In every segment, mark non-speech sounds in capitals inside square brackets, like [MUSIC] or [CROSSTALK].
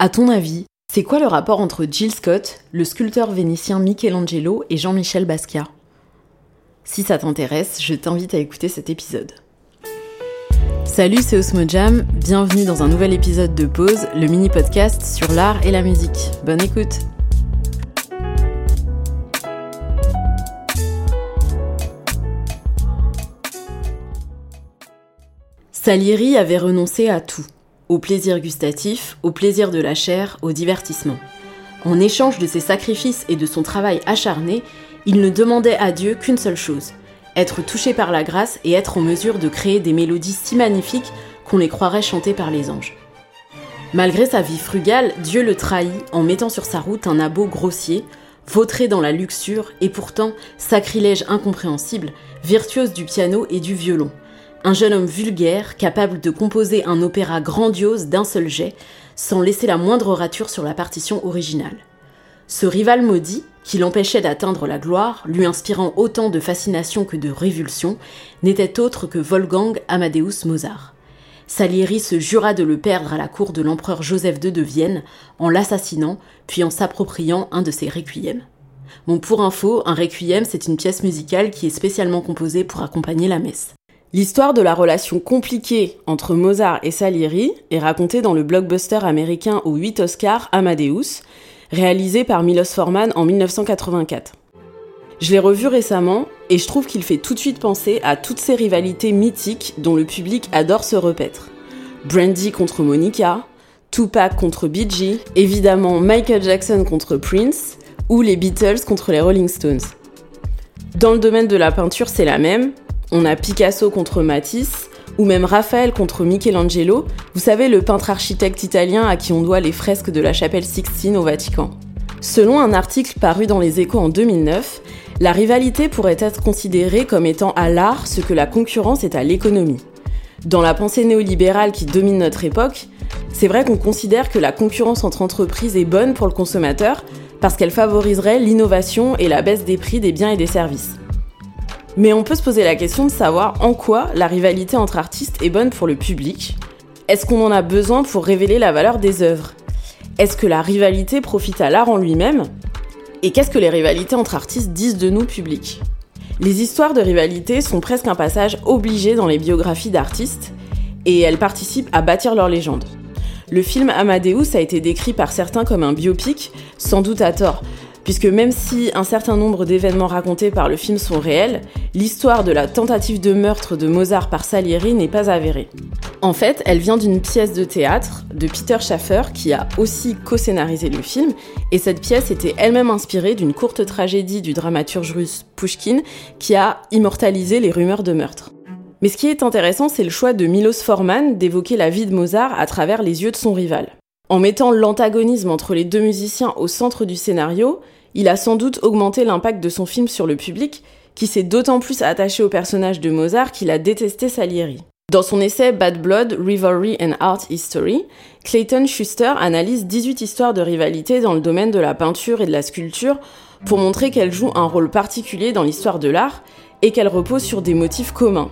À ton avis, c'est quoi le rapport entre Jill Scott, le sculpteur vénitien Michelangelo et Jean-Michel Basquiat? Si ça t'intéresse, je t'invite à écouter cet épisode. Salut, c'est Osmo Jam, bienvenue dans un nouvel épisode de Pause, le mini-podcast sur l'art et la musique. Bonne écoute Salieri avait renoncé à tout au plaisir gustatif, au plaisir de la chair, au divertissement. En échange de ses sacrifices et de son travail acharné, il ne demandait à Dieu qu'une seule chose, être touché par la grâce et être en mesure de créer des mélodies si magnifiques qu'on les croirait chantées par les anges. Malgré sa vie frugale, Dieu le trahit en mettant sur sa route un abo grossier, vautré dans la luxure et pourtant sacrilège incompréhensible, virtuose du piano et du violon, un jeune homme vulgaire, capable de composer un opéra grandiose d'un seul jet, sans laisser la moindre rature sur la partition originale. Ce rival maudit, qui l'empêchait d'atteindre la gloire, lui inspirant autant de fascination que de révulsion, n'était autre que Wolfgang Amadeus Mozart. Salieri se jura de le perdre à la cour de l'empereur Joseph II de Vienne, en l'assassinant, puis en s'appropriant un de ses requiems. Bon, pour info, un requiem, c'est une pièce musicale qui est spécialement composée pour accompagner la messe. L'histoire de la relation compliquée entre Mozart et Salieri est racontée dans le blockbuster américain aux 8 Oscars Amadeus, réalisé par Milos Forman en 1984. Je l'ai revu récemment et je trouve qu'il fait tout de suite penser à toutes ces rivalités mythiques dont le public adore se repaître. Brandy contre Monica, Tupac contre Bee Gees, évidemment Michael Jackson contre Prince ou les Beatles contre les Rolling Stones. Dans le domaine de la peinture, c'est la même, on a Picasso contre Matisse, ou même Raphaël contre Michelangelo, vous savez, le peintre architecte italien à qui on doit les fresques de la chapelle Sixtine au Vatican. Selon un article paru dans les échos en 2009, la rivalité pourrait être considérée comme étant à l'art ce que la concurrence est à l'économie. Dans la pensée néolibérale qui domine notre époque, c'est vrai qu'on considère que la concurrence entre entreprises est bonne pour le consommateur parce qu'elle favoriserait l'innovation et la baisse des prix des biens et des services. Mais on peut se poser la question de savoir en quoi la rivalité entre artistes est bonne pour le public. Est-ce qu'on en a besoin pour révéler la valeur des œuvres? Est-ce que la rivalité profite à l'art en lui-même? Et qu'est-ce que les rivalités entre artistes disent de nous, public? Les histoires de rivalité sont presque un passage obligé dans les biographies d'artistes, et elles participent à bâtir leur légende. Le film Amadeus a été décrit par certains comme un biopic, sans doute à tort, puisque même si un certain nombre d'événements racontés par le film sont réels, l'histoire de la tentative de meurtre de Mozart par Salieri n'est pas avérée. En fait, elle vient d'une pièce de théâtre de Peter Schaffer qui a aussi co-scénarisé le film, et cette pièce était elle-même inspirée d'une courte tragédie du dramaturge russe Pushkin qui a immortalisé les rumeurs de meurtre. Mais ce qui est intéressant, c'est le choix de Milos Forman d'évoquer la vie de Mozart à travers les yeux de son rival. En mettant l'antagonisme entre les deux musiciens au centre du scénario, il a sans doute augmenté l'impact de son film sur le public, qui s'est d'autant plus attaché au personnage de Mozart qu'il a détesté Salieri. Dans son essai Bad Blood, Rivalry and Art History, Clayton Schuster analyse 18 histoires de rivalité dans le domaine de la peinture et de la sculpture pour montrer qu'elles jouent un rôle particulier dans l'histoire de l'art et qu'elles reposent sur des motifs communs,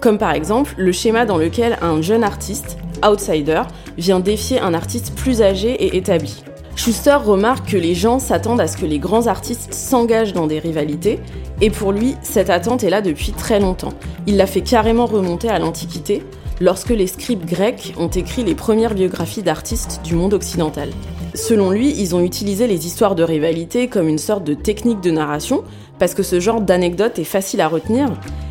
comme par exemple le schéma dans lequel un jeune artiste, outsider, vient défier un artiste plus âgé et établi. Schuster remarque que les gens s'attendent à ce que les grands artistes s'engagent dans des rivalités, et pour lui, cette attente est là depuis très longtemps. Il l'a fait carrément remonter à l'Antiquité, lorsque les scribes grecs ont écrit les premières biographies d'artistes du monde occidental. Selon lui, ils ont utilisé les histoires de rivalité comme une sorte de technique de narration, parce que ce genre d'anecdote est facile à retenir,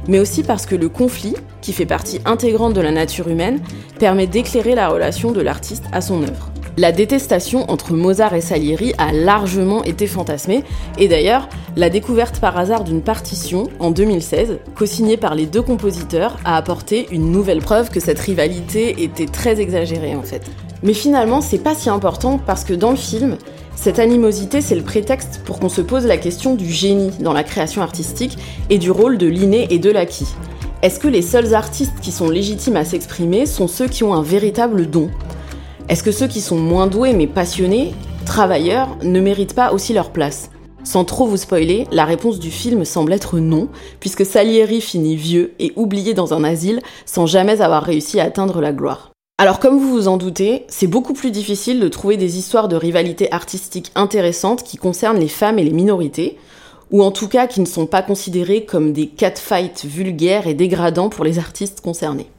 mais aussi parce que le conflit, qui fait partie intégrante de la nature humaine, permet d'éclairer la relation de l'artiste à son œuvre. La détestation entre Mozart et Salieri a largement été fantasmée, et d'ailleurs, la découverte par hasard d'une partition en 2016, co-signée par les deux compositeurs, a apporté une nouvelle preuve que cette rivalité était très exagérée en fait. Mais finalement, c'est pas si important parce que dans le film, cette animosité, c'est le prétexte pour qu'on se pose la question du génie dans la création artistique et du rôle de l'inné et de l'acquis. Est-ce que les seuls artistes qui sont légitimes à s'exprimer sont ceux qui ont un véritable don? Est-ce que ceux qui sont moins doués mais passionnés, travailleurs, ne méritent pas aussi leur place? Sans trop vous spoiler, la réponse du film semble être non, puisque Salieri finit vieux et oublié dans un asile sans jamais avoir réussi à atteindre la gloire. Alors comme vous vous en doutez, c'est beaucoup plus difficile de trouver des histoires de rivalité artistique intéressantes qui concernent les femmes et les minorités, ou en tout cas qui ne sont pas considérées comme des catfights vulgaires et dégradants pour les artistes concernés.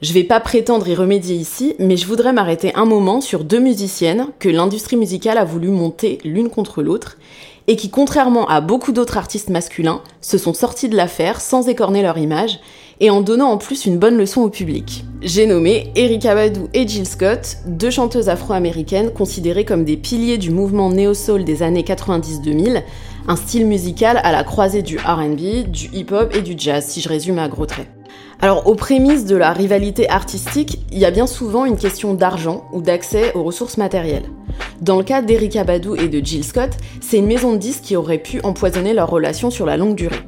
Je vais pas prétendre y remédier ici, mais je voudrais m'arrêter un moment sur deux musiciennes que l'industrie musicale a voulu monter l'une contre l'autre, et qui, contrairement à beaucoup d'autres artistes masculins, se sont sortis de l'affaire sans écorner leur image, et en donnant en plus une bonne leçon au public. J'ai nommé Erika Badu et Jill Scott, deux chanteuses afro-américaines considérées comme des piliers du mouvement néo-soul des années 90-2000, un style musical à la croisée du RB, du hip-hop et du jazz, si je résume à gros traits. Alors, aux prémices de la rivalité artistique, il y a bien souvent une question d'argent ou d'accès aux ressources matérielles. Dans le cas d'Erika Badu et de Jill Scott, c'est une maison de disques qui aurait pu empoisonner leur relation sur la longue durée.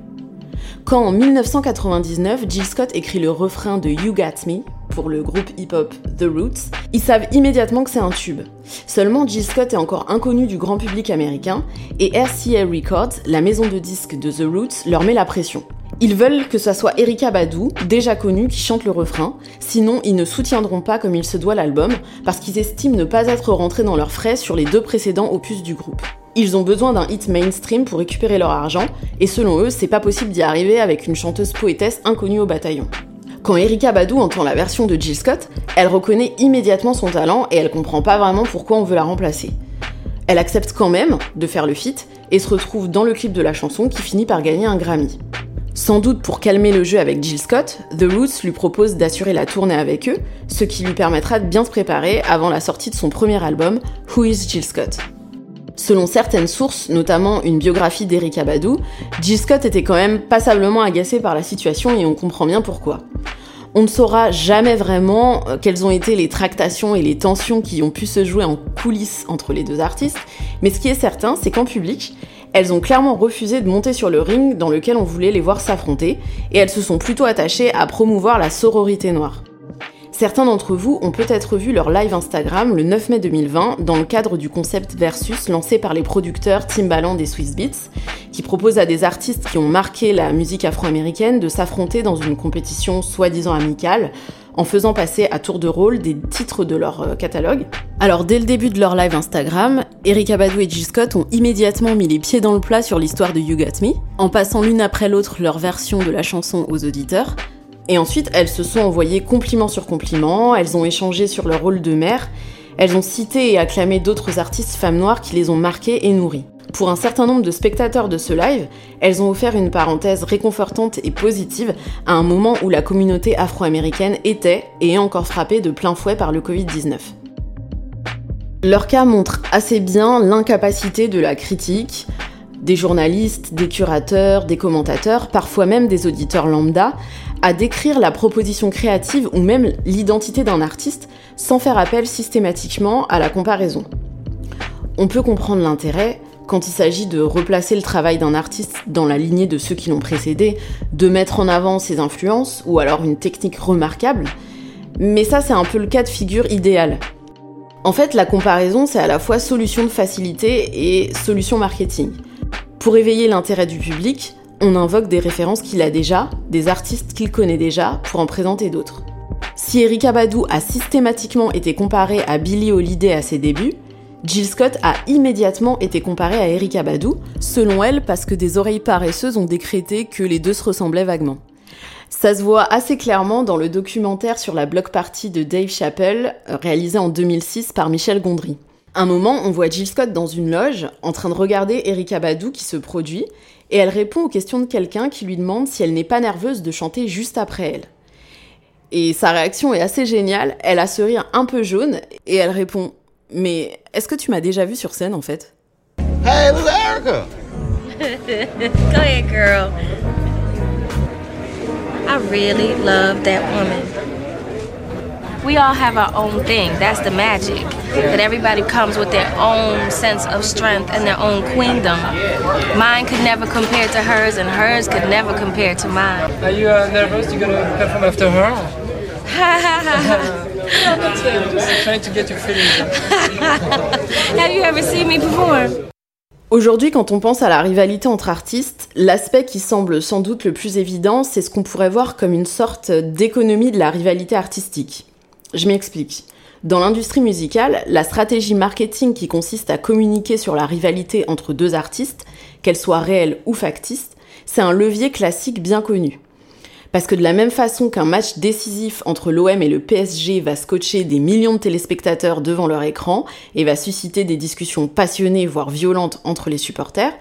Quand en 1999, Jill Scott écrit le refrain de You Got Me pour le groupe hip-hop The Roots, ils savent immédiatement que c'est un tube. Seulement, Jill Scott est encore inconnu du grand public américain et RCA Records, la maison de disques de The Roots, leur met la pression. Ils veulent que ce soit Erika Badu, déjà connue, qui chante le refrain, sinon ils ne soutiendront pas comme il se doit l'album, parce qu'ils estiment ne pas être rentrés dans leurs frais sur les deux précédents opus du groupe. Ils ont besoin d'un hit mainstream pour récupérer leur argent, et selon eux, c'est pas possible d'y arriver avec une chanteuse poétesse inconnue au bataillon. Quand Erika Badu entend la version de Jill Scott, elle reconnaît immédiatement son talent et elle comprend pas vraiment pourquoi on veut la remplacer. Elle accepte quand même de faire le feat et se retrouve dans le clip de la chanson qui finit par gagner un Grammy. Sans doute pour calmer le jeu avec Jill Scott, The Roots lui propose d'assurer la tournée avec eux, ce qui lui permettra de bien se préparer avant la sortie de son premier album, Who is Jill Scott? Selon certaines sources, notamment une biographie d'Erika Badu, Jill Scott était quand même passablement agacée par la situation et on comprend bien pourquoi. On ne saura jamais vraiment euh, quelles ont été les tractations et les tensions qui ont pu se jouer en coulisses entre les deux artistes, mais ce qui est certain, c'est qu'en public, elles ont clairement refusé de monter sur le ring dans lequel on voulait les voir s'affronter, et elles se sont plutôt attachées à promouvoir la sororité noire. Certains d'entre vous ont peut-être vu leur live Instagram le 9 mai 2020 dans le cadre du concept Versus lancé par les producteurs Timbaland et Swiss Beats, qui propose à des artistes qui ont marqué la musique afro-américaine de s'affronter dans une compétition soi-disant amicale en faisant passer à tour de rôle des titres de leur euh, catalogue. Alors dès le début de leur live Instagram, Erika Badu et Jill Scott ont immédiatement mis les pieds dans le plat sur l'histoire de You Got Me, en passant l'une après l'autre leur version de la chanson aux auditeurs, et ensuite, elles se sont envoyées compliment sur compliment, elles ont échangé sur leur rôle de mère, elles ont cité et acclamé d'autres artistes femmes noires qui les ont marquées et nourries. Pour un certain nombre de spectateurs de ce live, elles ont offert une parenthèse réconfortante et positive à un moment où la communauté afro-américaine était et est encore frappée de plein fouet par le Covid-19. Leur cas montre assez bien l'incapacité de la critique, des journalistes, des curateurs, des commentateurs, parfois même des auditeurs lambda, à décrire la proposition créative ou même l'identité d'un artiste sans faire appel systématiquement à la comparaison. On peut comprendre l'intérêt quand il s'agit de replacer le travail d'un artiste dans la lignée de ceux qui l'ont précédé, de mettre en avant ses influences ou alors une technique remarquable, mais ça c'est un peu le cas de figure idéal. En fait, la comparaison, c'est à la fois solution de facilité et solution marketing. Pour éveiller l'intérêt du public, on invoque des références qu'il a déjà, des artistes qu'il connaît déjà, pour en présenter d'autres. Si Erika Badu a systématiquement été comparée à Billie Holiday à ses débuts, Jill Scott a immédiatement été comparée à Erika Badu, selon elle parce que des oreilles paresseuses ont décrété que les deux se ressemblaient vaguement. Ça se voit assez clairement dans le documentaire sur la block party de Dave Chappelle, réalisé en 2006 par Michel Gondry. Un moment, on voit Jill Scott dans une loge, en train de regarder Erika Badu qui se produit, et elle répond aux questions de quelqu'un qui lui demande si elle n'est pas nerveuse de chanter juste après elle. Et sa réaction est assez géniale, elle a ce rire un peu jaune, et elle répond Mais est-ce que tu m'as déjà vu sur scène en fait? Hey, little Erica! [LAUGHS] Go ahead, girl. I really love that woman. We all have our own thing. That's the magic. That everybody comes with their own sense of strength and their own queendom. Mine could never compare to hers, and hers could never compare to mine. Are you uh, nervous? You're gonna perform after her? no, that's just trying to get your feelings. have you ever seen me perform? Aujourd'hui, quand on pense à la rivalité entre artistes, l'aspect qui semble sans doute le plus évident, c'est ce qu'on pourrait voir comme une sorte d'économie de la rivalité artistique. Je m'explique. Dans l'industrie musicale, la stratégie marketing qui consiste à communiquer sur la rivalité entre deux artistes, qu'elle soit réelle ou factice, c'est un levier classique bien connu. Parce que de la même façon qu'un match décisif entre l'OM et le PSG va scotcher des millions de téléspectateurs devant leur écran et va susciter des discussions passionnées voire violentes entre les supporters,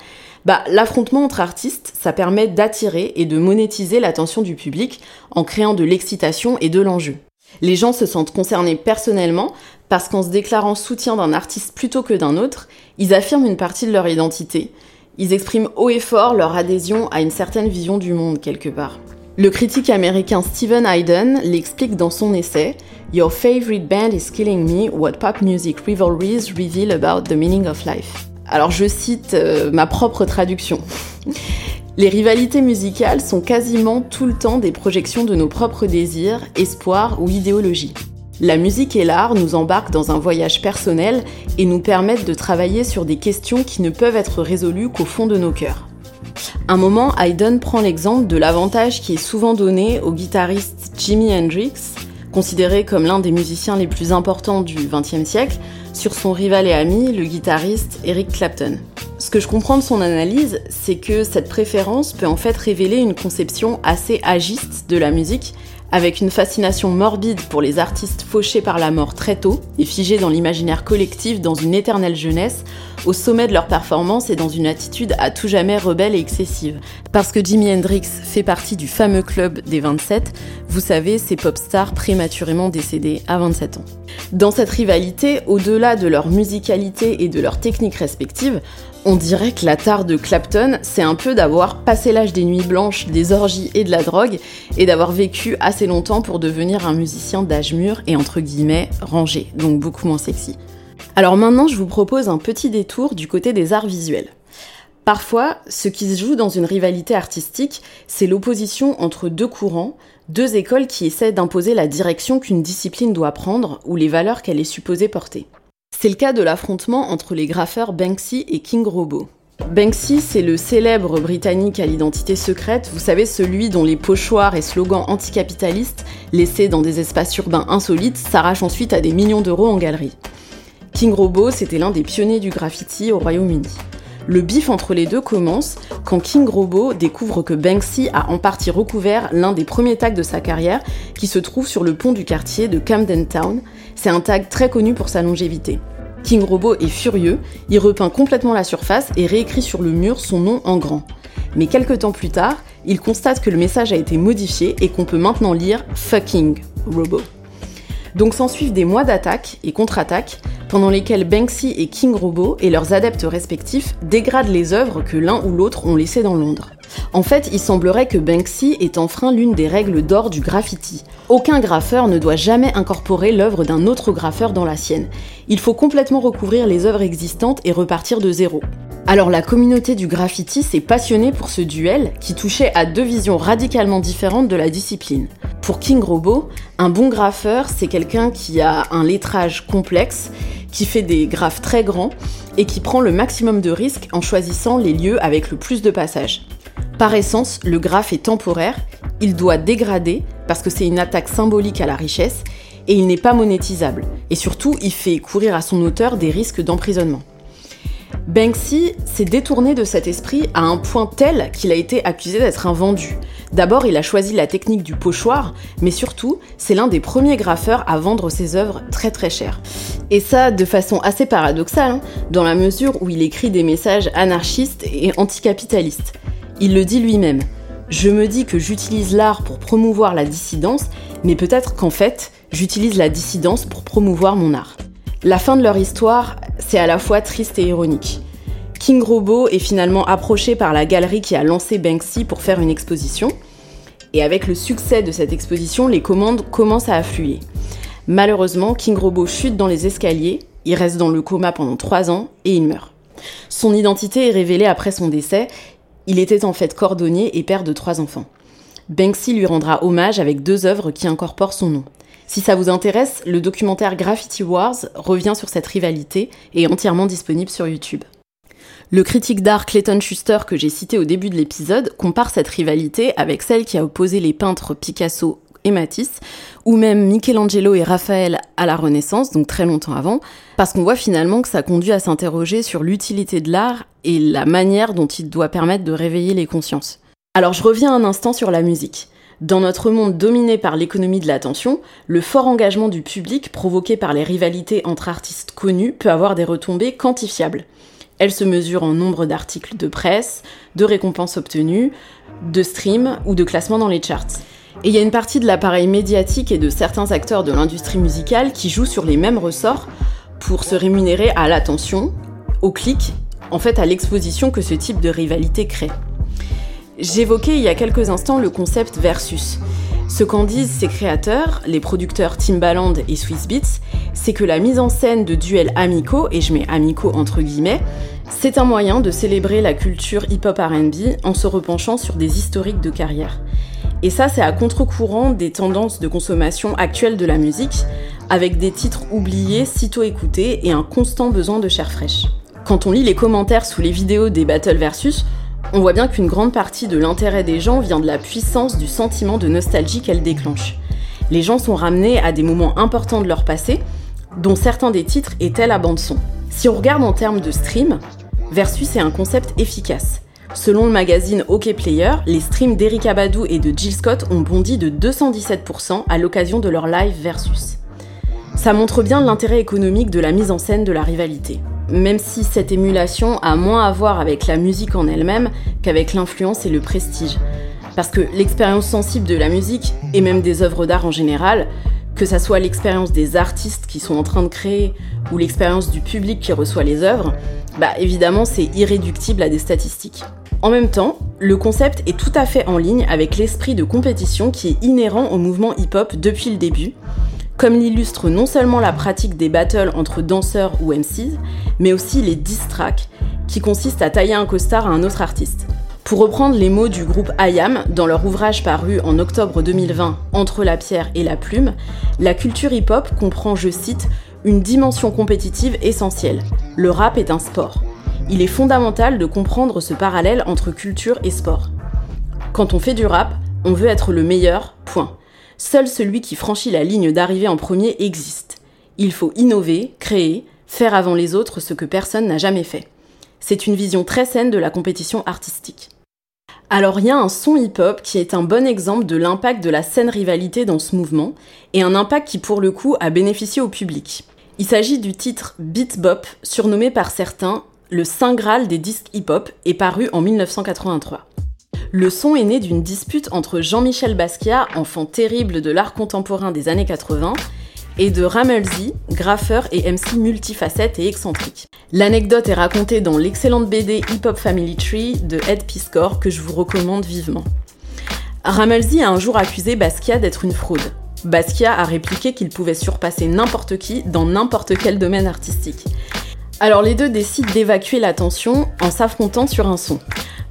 bah, l'affrontement entre artistes, ça permet d'attirer et de monétiser l'attention du public en créant de l'excitation et de l'enjeu. Les gens se sentent concernés personnellement parce qu'en se déclarant soutien d'un artiste plutôt que d'un autre, ils affirment une partie de leur identité. Ils expriment haut et fort leur adhésion à une certaine vision du monde quelque part. Le critique américain Stephen Hayden l'explique dans son essai Your favorite band is killing me, what pop music rivalries reveal about the meaning of life. Alors je cite euh, ma propre traduction. Les rivalités musicales sont quasiment tout le temps des projections de nos propres désirs, espoirs ou idéologies. La musique et l'art nous embarquent dans un voyage personnel et nous permettent de travailler sur des questions qui ne peuvent être résolues qu'au fond de nos cœurs. Un moment, Haydn prend l'exemple de l'avantage qui est souvent donné au guitariste Jimi Hendrix, considéré comme l'un des musiciens les plus importants du XXe siècle, sur son rival et ami, le guitariste Eric Clapton. Ce que je comprends de son analyse, c'est que cette préférence peut en fait révéler une conception assez agiste de la musique avec une fascination morbide pour les artistes fauchés par la mort très tôt et figés dans l'imaginaire collectif dans une éternelle jeunesse, au sommet de leur performance et dans une attitude à tout jamais rebelle et excessive. Parce que Jimi Hendrix fait partie du fameux club des 27, vous savez, ces pop stars prématurément décédés à 27 ans. Dans cette rivalité, au-delà de leur musicalité et de leurs techniques respectives, on dirait que la tare de Clapton, c'est un peu d'avoir passé l'âge des nuits blanches, des orgies et de la drogue, et d'avoir vécu assez longtemps pour devenir un musicien d'âge mûr et entre guillemets rangé, donc beaucoup moins sexy. Alors maintenant, je vous propose un petit détour du côté des arts visuels. Parfois, ce qui se joue dans une rivalité artistique, c'est l'opposition entre deux courants, deux écoles qui essaient d'imposer la direction qu'une discipline doit prendre ou les valeurs qu'elle est supposée porter. C'est le cas de l'affrontement entre les graffeurs Banksy et King Robo. Banksy, c'est le célèbre britannique à l'identité secrète, vous savez, celui dont les pochoirs et slogans anticapitalistes, laissés dans des espaces urbains insolites, s'arrachent ensuite à des millions d'euros en galerie. King Robo, c'était l'un des pionniers du graffiti au Royaume-Uni. Le bif entre les deux commence quand King Robo découvre que Banksy a en partie recouvert l'un des premiers tags de sa carrière qui se trouve sur le pont du quartier de Camden Town, c'est un tag très connu pour sa longévité. King Robot est furieux, il repeint complètement la surface et réécrit sur le mur son nom en grand. Mais quelques temps plus tard, il constate que le message a été modifié et qu'on peut maintenant lire Fucking Robot. Donc s'ensuivent des mois d'attaques et contre-attaques, pendant lesquels Banksy et King Robot et leurs adeptes respectifs dégradent les œuvres que l'un ou l'autre ont laissées dans Londres. En fait, il semblerait que Banksy ait enfreint l'une des règles d'or du graffiti. Aucun graffeur ne doit jamais incorporer l'œuvre d'un autre graffeur dans la sienne. Il faut complètement recouvrir les œuvres existantes et repartir de zéro. Alors la communauté du graffiti s'est passionnée pour ce duel qui touchait à deux visions radicalement différentes de la discipline. Pour King Robot, un bon graffeur, c'est quelqu'un qui a un lettrage complexe, qui fait des graphes très grands et qui prend le maximum de risques en choisissant les lieux avec le plus de passages. Par essence, le graphe est temporaire, il doit dégrader parce que c'est une attaque symbolique à la richesse et il n'est pas monétisable. Et surtout, il fait courir à son auteur des risques d'emprisonnement. Banksy s'est détourné de cet esprit à un point tel qu'il a été accusé d'être un vendu. D'abord, il a choisi la technique du pochoir, mais surtout, c'est l'un des premiers graffeurs à vendre ses œuvres très très chères. Et ça, de façon assez paradoxale, hein, dans la mesure où il écrit des messages anarchistes et anticapitalistes. Il le dit lui-même. Je me dis que j'utilise l'art pour promouvoir la dissidence, mais peut-être qu'en fait, j'utilise la dissidence pour promouvoir mon art. La fin de leur histoire, c'est à la fois triste et ironique. King Robot est finalement approché par la galerie qui a lancé Banksy pour faire une exposition, et avec le succès de cette exposition, les commandes commencent à affluer. Malheureusement, King Robot chute dans les escaliers, il reste dans le coma pendant trois ans et il meurt. Son identité est révélée après son décès il était en fait cordonnier et père de trois enfants. Banksy lui rendra hommage avec deux œuvres qui incorporent son nom. Si ça vous intéresse, le documentaire Graffiti Wars revient sur cette rivalité et est entièrement disponible sur YouTube. Le critique d'art Clayton Schuster que j'ai cité au début de l'épisode compare cette rivalité avec celle qui a opposé les peintres Picasso et Matisse, ou même Michelangelo et Raphaël à la Renaissance, donc très longtemps avant, parce qu'on voit finalement que ça conduit à s'interroger sur l'utilité de l'art et la manière dont il doit permettre de réveiller les consciences. Alors je reviens un instant sur la musique. Dans notre monde dominé par l'économie de l'attention, le fort engagement du public provoqué par les rivalités entre artistes connus peut avoir des retombées quantifiables. Elle se mesure en nombre d'articles de presse, de récompenses obtenues, de streams ou de classements dans les charts. Et il y a une partie de l'appareil médiatique et de certains acteurs de l'industrie musicale qui jouent sur les mêmes ressorts pour se rémunérer à l'attention, au clic, en fait à l'exposition que ce type de rivalité crée. J'évoquais il y a quelques instants le concept versus. Ce qu'en disent ces créateurs, les producteurs Timbaland et Swiss Beats, c'est que la mise en scène de duels amicaux, et je mets amicaux entre guillemets, c'est un moyen de célébrer la culture hip-hop RB en se repenchant sur des historiques de carrière. Et ça, c'est à contre-courant des tendances de consommation actuelles de la musique, avec des titres oubliés, sitôt écoutés et un constant besoin de chair fraîche. Quand on lit les commentaires sous les vidéos des Battle Versus, on voit bien qu'une grande partie de l'intérêt des gens vient de la puissance du sentiment de nostalgie qu'elle déclenche. Les gens sont ramenés à des moments importants de leur passé, dont certains des titres étaient la bande-son. Si on regarde en termes de stream, Versus est un concept efficace. Selon le magazine OK Player, les streams d'Eric Abadou et de Jill Scott ont bondi de 217% à l'occasion de leur live Versus. Ça montre bien l'intérêt économique de la mise en scène de la rivalité. Même si cette émulation a moins à voir avec la musique en elle-même qu'avec l'influence et le prestige. Parce que l'expérience sensible de la musique, et même des œuvres d'art en général, que ça soit l'expérience des artistes qui sont en train de créer ou l'expérience du public qui reçoit les œuvres, bah évidemment c'est irréductible à des statistiques. En même temps, le concept est tout à fait en ligne avec l'esprit de compétition qui est inhérent au mouvement hip-hop depuis le début, comme l'illustre non seulement la pratique des battles entre danseurs ou MCs, mais aussi les diss tracks, qui consistent à tailler un costard à un autre artiste. Pour reprendre les mots du groupe IAM dans leur ouvrage paru en octobre 2020, Entre la pierre et la plume, la culture hip-hop comprend, je cite, une dimension compétitive essentielle. Le rap est un sport il est fondamental de comprendre ce parallèle entre culture et sport. Quand on fait du rap, on veut être le meilleur, point. Seul celui qui franchit la ligne d'arrivée en premier existe. Il faut innover, créer, faire avant les autres ce que personne n'a jamais fait. C'est une vision très saine de la compétition artistique. Alors il y a un son hip-hop qui est un bon exemple de l'impact de la saine rivalité dans ce mouvement, et un impact qui pour le coup a bénéficié au public. Il s'agit du titre Beat Bop, surnommé par certains le Saint Graal des disques hip-hop est paru en 1983. Le son est né d'une dispute entre Jean-Michel Basquiat, enfant terrible de l'art contemporain des années 80, et de Ramelzy, graffeur et MC multifacette et excentrique. L'anecdote est racontée dans l'excellente BD Hip Hop Family Tree de Ed Piscor que je vous recommande vivement. Ramelzy a un jour accusé Basquiat d'être une fraude. Basquiat a répliqué qu'il pouvait surpasser n'importe qui dans n'importe quel domaine artistique. Alors les deux décident d'évacuer la tension en s'affrontant sur un son.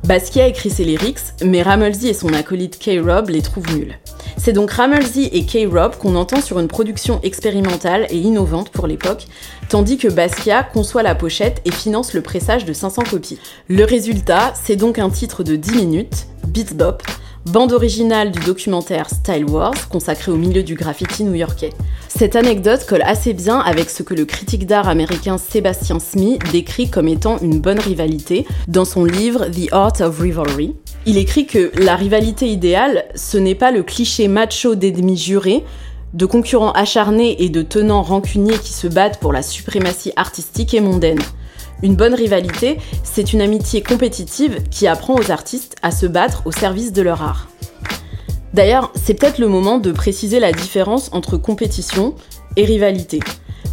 Basquiat écrit ses lyrics, mais Ramelzy et son acolyte K-Rob les trouvent nuls. C'est donc Ramelzy et K-Rob qu'on entend sur une production expérimentale et innovante pour l'époque, tandis que Basquiat conçoit la pochette et finance le pressage de 500 copies. Le résultat, c'est donc un titre de 10 minutes, Beat Bop, bande originale du documentaire Style Wars, consacré au milieu du graffiti new-yorkais. Cette anecdote colle assez bien avec ce que le critique d'art américain Sébastien Smith décrit comme étant une bonne rivalité dans son livre The Art of Rivalry. Il écrit que la rivalité idéale, ce n'est pas le cliché macho d'ennemis jurés, de concurrents acharnés et de tenants rancuniers qui se battent pour la suprématie artistique et mondaine. Une bonne rivalité, c'est une amitié compétitive qui apprend aux artistes à se battre au service de leur art. D'ailleurs, c'est peut-être le moment de préciser la différence entre compétition et rivalité.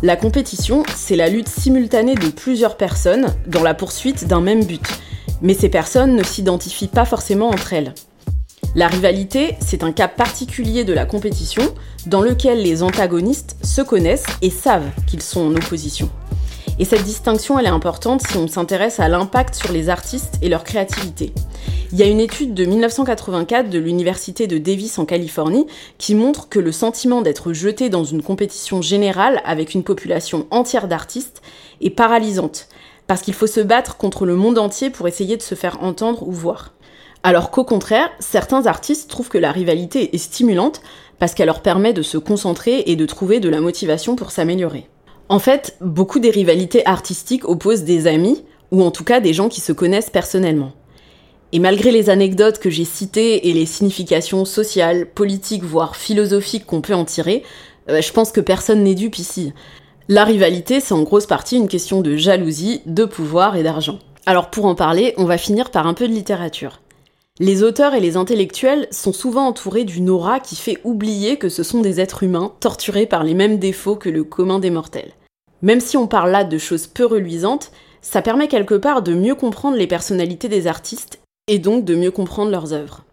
La compétition, c'est la lutte simultanée de plusieurs personnes dans la poursuite d'un même but, mais ces personnes ne s'identifient pas forcément entre elles. La rivalité, c'est un cas particulier de la compétition dans lequel les antagonistes se connaissent et savent qu'ils sont en opposition. Et cette distinction, elle est importante si on s'intéresse à l'impact sur les artistes et leur créativité. Il y a une étude de 1984 de l'Université de Davis en Californie qui montre que le sentiment d'être jeté dans une compétition générale avec une population entière d'artistes est paralysante, parce qu'il faut se battre contre le monde entier pour essayer de se faire entendre ou voir. Alors qu'au contraire, certains artistes trouvent que la rivalité est stimulante parce qu'elle leur permet de se concentrer et de trouver de la motivation pour s'améliorer. En fait, beaucoup des rivalités artistiques opposent des amis, ou en tout cas des gens qui se connaissent personnellement. Et malgré les anecdotes que j'ai citées et les significations sociales, politiques, voire philosophiques qu'on peut en tirer, euh, je pense que personne n'est dupe ici. La rivalité, c'est en grosse partie une question de jalousie, de pouvoir et d'argent. Alors pour en parler, on va finir par un peu de littérature. Les auteurs et les intellectuels sont souvent entourés d'une aura qui fait oublier que ce sont des êtres humains torturés par les mêmes défauts que le commun des mortels. Même si on parle là de choses peu reluisantes, ça permet quelque part de mieux comprendre les personnalités des artistes et donc de mieux comprendre leurs œuvres.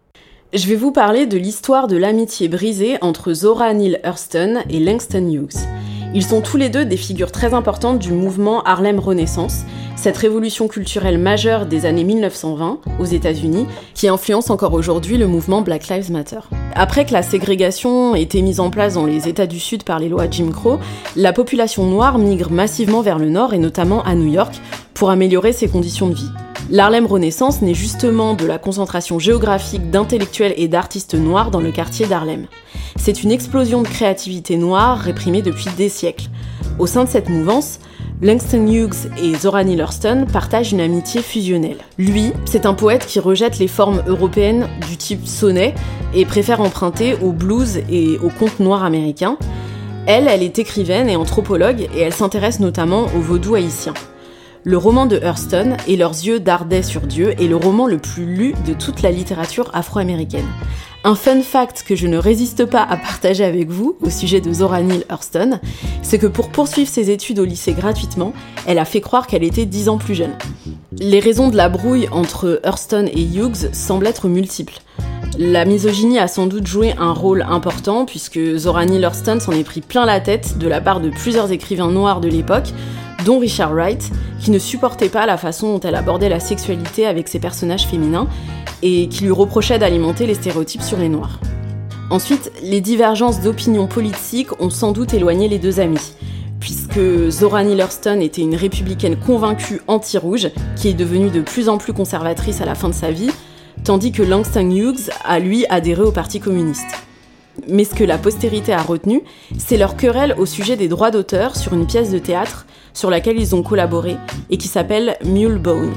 Je vais vous parler de l'histoire de l'amitié brisée entre Zora Neale Hurston et Langston Hughes. Ils sont tous les deux des figures très importantes du mouvement Harlem Renaissance, cette révolution culturelle majeure des années 1920 aux États-Unis qui influence encore aujourd'hui le mouvement Black Lives Matter. Après que la ségrégation ait été mise en place dans les États du Sud par les lois Jim Crow, la population noire migre massivement vers le nord et notamment à New York pour améliorer ses conditions de vie. L'Harlem Renaissance naît justement de la concentration géographique d'intellectuels et d'artistes noirs dans le quartier d'Harlem. C'est une explosion de créativité noire réprimée depuis des siècles. Au sein de cette mouvance, Langston Hughes et Zora Neale Hurston partagent une amitié fusionnelle. Lui, c'est un poète qui rejette les formes européennes du type sonnet et préfère emprunter au blues et aux contes noirs américains. Elle, elle est écrivaine et anthropologue et elle s'intéresse notamment au vaudou haïtien. Le roman de Hurston, Et leurs yeux dardaient sur Dieu, est le roman le plus lu de toute la littérature afro-américaine. Un fun fact que je ne résiste pas à partager avec vous au sujet de Zora Neale Hurston, c'est que pour poursuivre ses études au lycée gratuitement, elle a fait croire qu'elle était 10 ans plus jeune. Les raisons de la brouille entre Hurston et Hughes semblent être multiples. La misogynie a sans doute joué un rôle important puisque Zora Neale Hurston s'en est pris plein la tête de la part de plusieurs écrivains noirs de l'époque, dont Richard Wright, qui ne supportait pas la façon dont elle abordait la sexualité avec ses personnages féminins et qui lui reprochait d'alimenter les stéréotypes sur les Noirs. Ensuite, les divergences d'opinion politique ont sans doute éloigné les deux amis, puisque Zora Neale Hurston était une républicaine convaincue anti-rouge, qui est devenue de plus en plus conservatrice à la fin de sa vie, tandis que Langston Hughes a lui adhéré au Parti communiste. Mais ce que la postérité a retenu, c'est leur querelle au sujet des droits d'auteur sur une pièce de théâtre sur laquelle ils ont collaboré et qui s'appelle Mule Bone.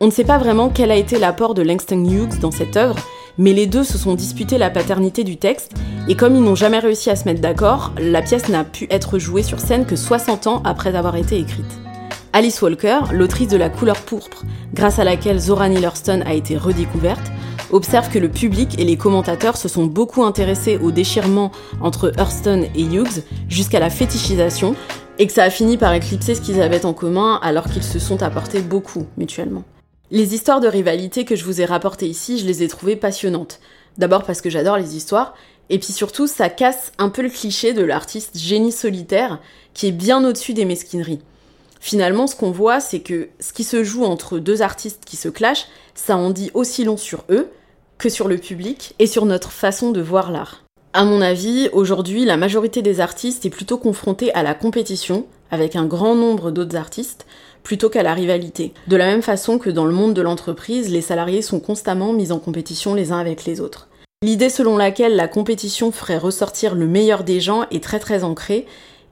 On ne sait pas vraiment quel a été l'apport de Langston Hughes dans cette œuvre, mais les deux se sont disputés la paternité du texte, et comme ils n'ont jamais réussi à se mettre d'accord, la pièce n'a pu être jouée sur scène que 60 ans après avoir été écrite. Alice Walker, l'autrice de La couleur pourpre, grâce à laquelle Zora Neale Hurston a été redécouverte, observe que le public et les commentateurs se sont beaucoup intéressés au déchirement entre Hurston et Hughes jusqu'à la fétichisation, et que ça a fini par éclipser ce qu'ils avaient en commun alors qu'ils se sont apportés beaucoup mutuellement. Les histoires de rivalité que je vous ai rapportées ici, je les ai trouvées passionnantes. D'abord parce que j'adore les histoires, et puis surtout ça casse un peu le cliché de l'artiste génie solitaire qui est bien au-dessus des mesquineries. Finalement, ce qu'on voit, c'est que ce qui se joue entre deux artistes qui se clashent, ça en dit aussi long sur eux que sur le public et sur notre façon de voir l'art. À mon avis, aujourd'hui, la majorité des artistes est plutôt confrontée à la compétition, avec un grand nombre d'autres artistes, plutôt qu'à la rivalité. De la même façon que dans le monde de l'entreprise, les salariés sont constamment mis en compétition les uns avec les autres. L'idée selon laquelle la compétition ferait ressortir le meilleur des gens est très très ancrée,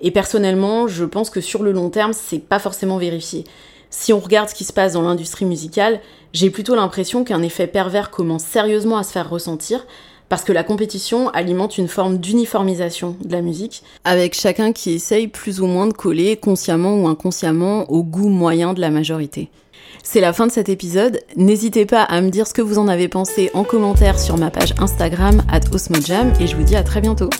et personnellement, je pense que sur le long terme, c'est pas forcément vérifié. Si on regarde ce qui se passe dans l'industrie musicale, j'ai plutôt l'impression qu'un effet pervers commence sérieusement à se faire ressentir, parce que la compétition alimente une forme d'uniformisation de la musique, avec chacun qui essaye plus ou moins de coller, consciemment ou inconsciemment, au goût moyen de la majorité. C'est la fin de cet épisode. N'hésitez pas à me dire ce que vous en avez pensé en commentaire sur ma page Instagram at Osmojam et je vous dis à très bientôt.